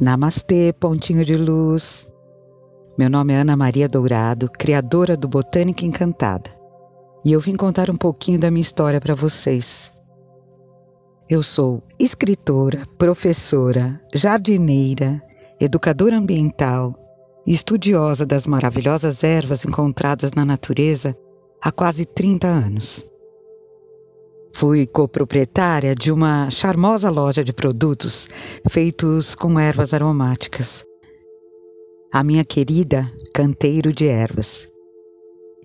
Namastê, pontinho de luz. Meu nome é Ana Maria Dourado, criadora do Botânica Encantada. E eu vim contar um pouquinho da minha história para vocês. Eu sou escritora, professora, jardineira, educadora ambiental e estudiosa das maravilhosas ervas encontradas na natureza há quase 30 anos. Fui coproprietária de uma charmosa loja de produtos feitos com ervas aromáticas. A minha querida Canteiro de Ervas.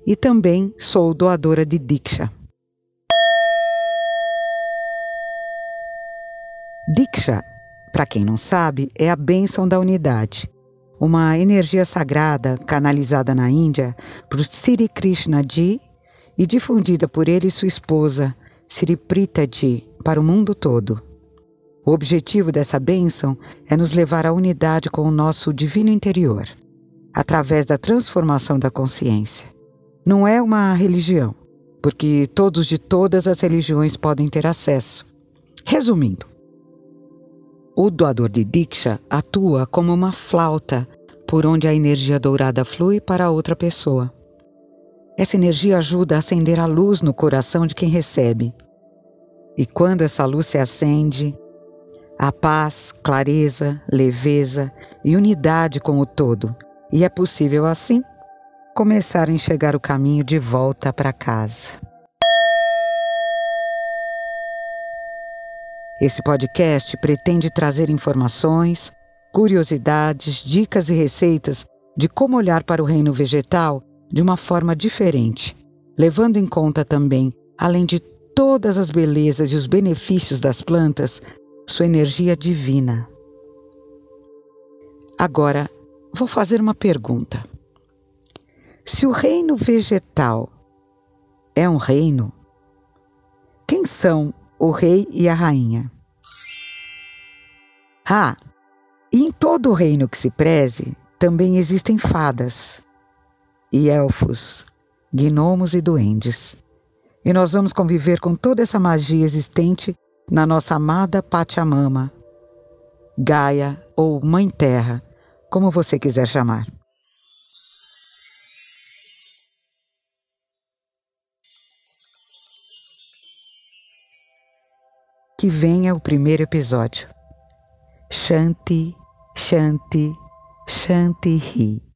E também sou doadora de Diksha. Diksha, para quem não sabe, é a bênção da unidade, uma energia sagrada canalizada na Índia por Sri Krishna Ji e difundida por ele e sua esposa, Sri Pritaji para o mundo todo. O objetivo dessa bênção é nos levar à unidade com o nosso divino interior, através da transformação da consciência. Não é uma religião, porque todos de todas as religiões podem ter acesso. Resumindo, o doador de Diksha atua como uma flauta por onde a energia dourada flui para outra pessoa. Essa energia ajuda a acender a luz no coração de quem recebe. E quando essa luz se acende, há paz, clareza, leveza e unidade com o todo. E é possível assim começar a enxergar o caminho de volta para casa. Esse podcast pretende trazer informações, curiosidades, dicas e receitas de como olhar para o reino vegetal de uma forma diferente, levando em conta também, além de todas as belezas e os benefícios das plantas, sua energia divina. Agora, vou fazer uma pergunta. Se o reino vegetal é um reino, quem são o rei e a rainha? Ah, e em todo o reino que se preze, também existem fadas e elfos, gnomos e duendes. E nós vamos conviver com toda essa magia existente na nossa amada Pachamama, Gaia ou Mãe Terra, como você quiser chamar. Que venha o primeiro episódio. Shanti, Shanti, Shanti Ri.